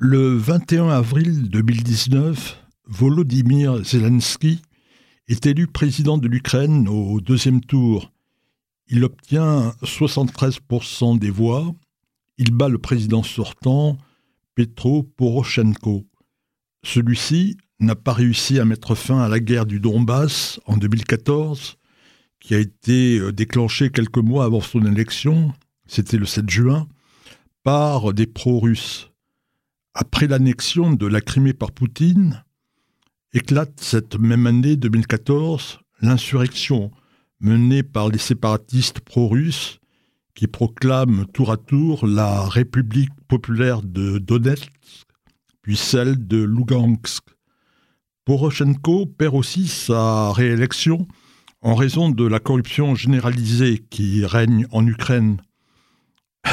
Le 21 avril 2019, Volodymyr Zelensky est élu président de l'Ukraine au deuxième tour. Il obtient 73% des voix. Il bat le président sortant, Petro Poroshenko. Celui-ci n'a pas réussi à mettre fin à la guerre du Donbass en 2014, qui a été euh, déclenchée quelques mois avant son élection, c'était le 7 juin, par des pro-russes après l'annexion de la Crimée par Poutine, éclate cette même année 2014 l'insurrection menée par les séparatistes pro-russes qui proclament tour à tour la République populaire de Donetsk, puis celle de Lugansk. Poroshenko perd aussi sa réélection en raison de la corruption généralisée qui règne en Ukraine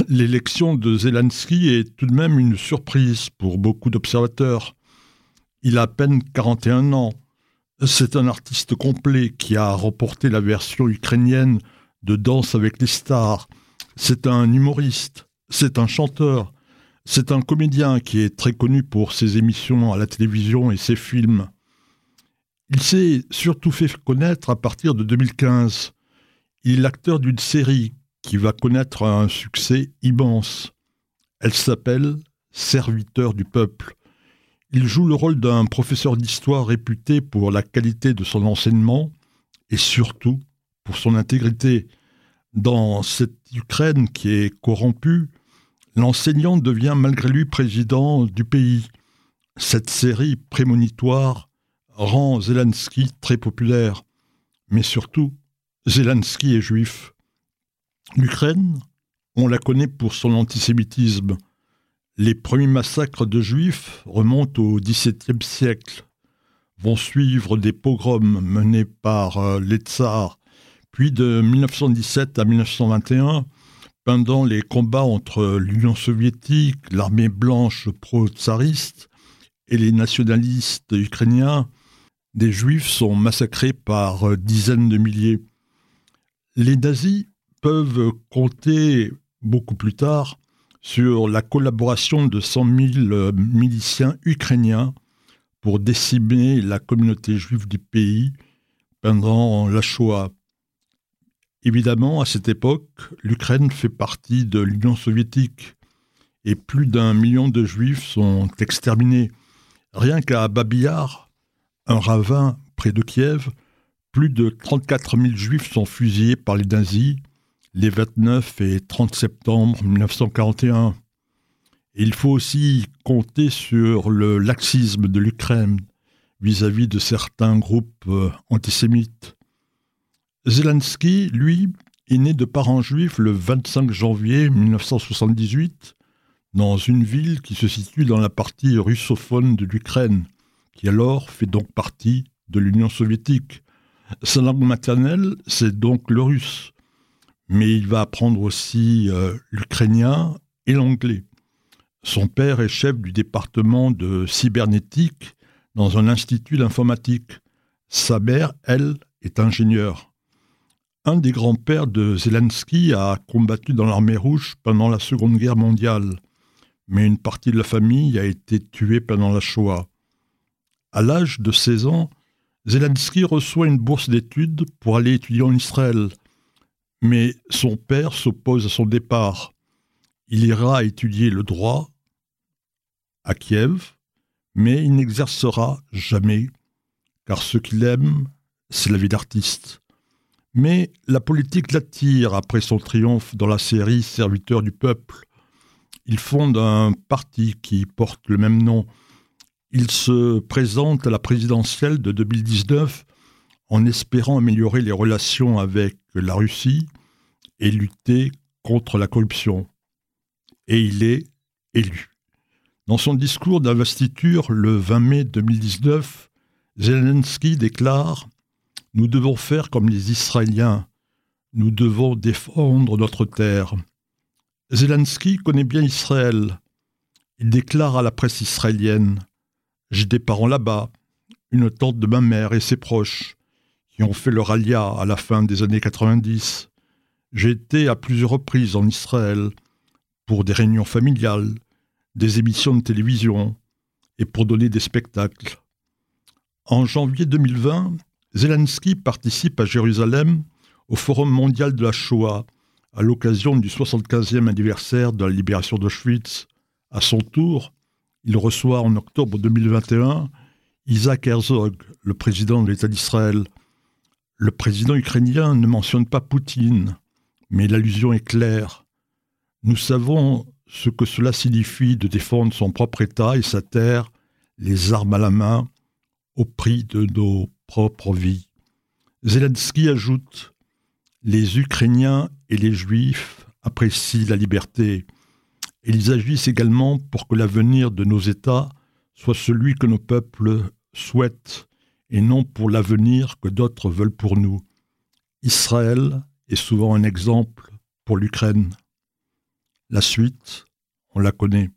l'élection de Zelensky est tout de même une surprise pour beaucoup d'observateurs. Il a à peine 41 ans. C'est un artiste complet qui a remporté la version ukrainienne de Danse avec les stars. C'est un humoriste, c'est un chanteur, c'est un comédien qui est très connu pour ses émissions à la télévision et ses films. Il s'est surtout fait connaître à partir de 2015. Il est l'acteur d'une série qui va connaître un succès immense. Elle s'appelle Serviteur du peuple. Il joue le rôle d'un professeur d'histoire réputé pour la qualité de son enseignement et surtout pour son intégrité. Dans cette Ukraine qui est corrompue, l'enseignant devient malgré lui président du pays. Cette série prémonitoire rend Zelensky très populaire. Mais surtout, Zelensky est juif. L'Ukraine, on la connaît pour son antisémitisme. Les premiers massacres de juifs remontent au XVIIe siècle. Vont suivre des pogroms menés par euh, les tsars. Puis de 1917 à 1921, pendant les combats entre l'Union soviétique, l'armée blanche pro-tsariste et les nationalistes ukrainiens, des juifs sont massacrés par euh, dizaines de milliers. Les nazis peuvent compter beaucoup plus tard sur la collaboration de 100 000 euh, miliciens ukrainiens pour décimer la communauté juive du pays pendant la Shoah. Évidemment, à cette époque, l'Ukraine fait partie de l'Union soviétique et plus d'un million de juifs sont exterminés. Rien qu'à Babiyar, un ravin près de Kiev, plus de 34 000 juifs sont fusillés par les nazis les 29 et 30 septembre 1941. Il faut aussi compter sur le laxisme de l'Ukraine vis-à-vis de certains groupes euh, antisémites. Zelensky, lui, est né de parents juifs le 25 janvier 1978 dans une ville qui se situe dans la partie russophone de l'Ukraine, qui alors fait donc partie de l'Union soviétique. Sa langue maternelle, c'est donc le russe mais il va apprendre aussi euh, l'ukrainien et l'anglais. Son père est chef du département de cybernétique dans un institut d'informatique. Sa mère, elle, est ingénieure. Un des grands-pères de Zelensky a combattu dans l'armée rouge pendant la Seconde Guerre mondiale, mais une partie de la famille a été tuée pendant la Shoah. À l'âge de 16 ans, Zelensky reçoit une bourse d'études pour aller étudier en Israël – mais son père s'oppose à son départ. Il ira étudier le droit à Kiev, mais il n'exercera jamais, car ce qu'il aime, c'est la vie d'artiste. Mais la politique l'attire après son triomphe dans la série Serviteur du peuple. Il fonde un parti qui porte le même nom. Il se présente à la présidentielle de 2019 en espérant améliorer les relations avec la Russie et lutter contre la corruption. Et il est élu. Dans son discours d'investiture le 20 mai 2019, Zelensky déclare Nous devons faire comme les Israéliens, nous devons défendre notre terre. Zelensky connaît bien Israël. Il déclare à la presse israélienne J'ai des parents là-bas, une tante de ma mère et ses proches qui ont fait leur alia à la fin des années 90. J'ai été à plusieurs reprises en Israël pour des réunions familiales, des émissions de télévision et pour donner des spectacles. En janvier 2020, Zelensky participe à Jérusalem au Forum mondial de la Shoah à l'occasion du 75e anniversaire de la libération d'Auschwitz. À son tour, il reçoit en octobre 2021 Isaac Herzog, le président de l'État d'Israël. Le président ukrainien ne mentionne pas Poutine, mais l'allusion est claire. Nous savons ce que cela signifie de défendre son propre État et sa terre, les armes à la main, au prix de nos propres vies. Zelensky ajoute Les Ukrainiens et les Juifs apprécient la liberté, et ils agissent également pour que l'avenir de nos États soit celui que nos peuples souhaitent, et non pour l'avenir que d'autres veulent pour nous. Israël est souvent un exemple pour l'Ukraine. La suite, on la connaît.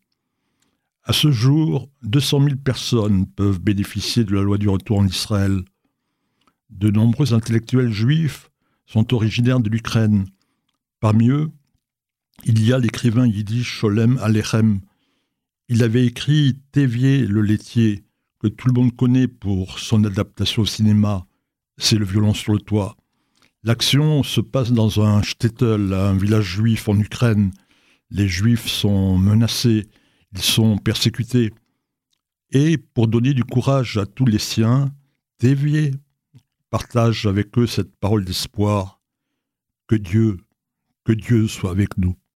À ce jour, 200 000 personnes peuvent bénéficier de la loi du retour en Israël. De nombreux intellectuels juifs sont originaires de l'Ukraine. Parmi eux, il y a l'écrivain yiddish Sholem Alechem. Il avait écrit Tévier le laitier, que tout le monde connaît pour son adaptation au cinéma. C'est le violon sur le toit. L'action se passe dans un shtetl, un village juif en Ukraine. Les juifs sont menacés ils sont persécutés. Et pour donner du courage à tous les siens, Dévier partage avec eux cette parole d'espoir. Que Dieu, que Dieu soit avec nous.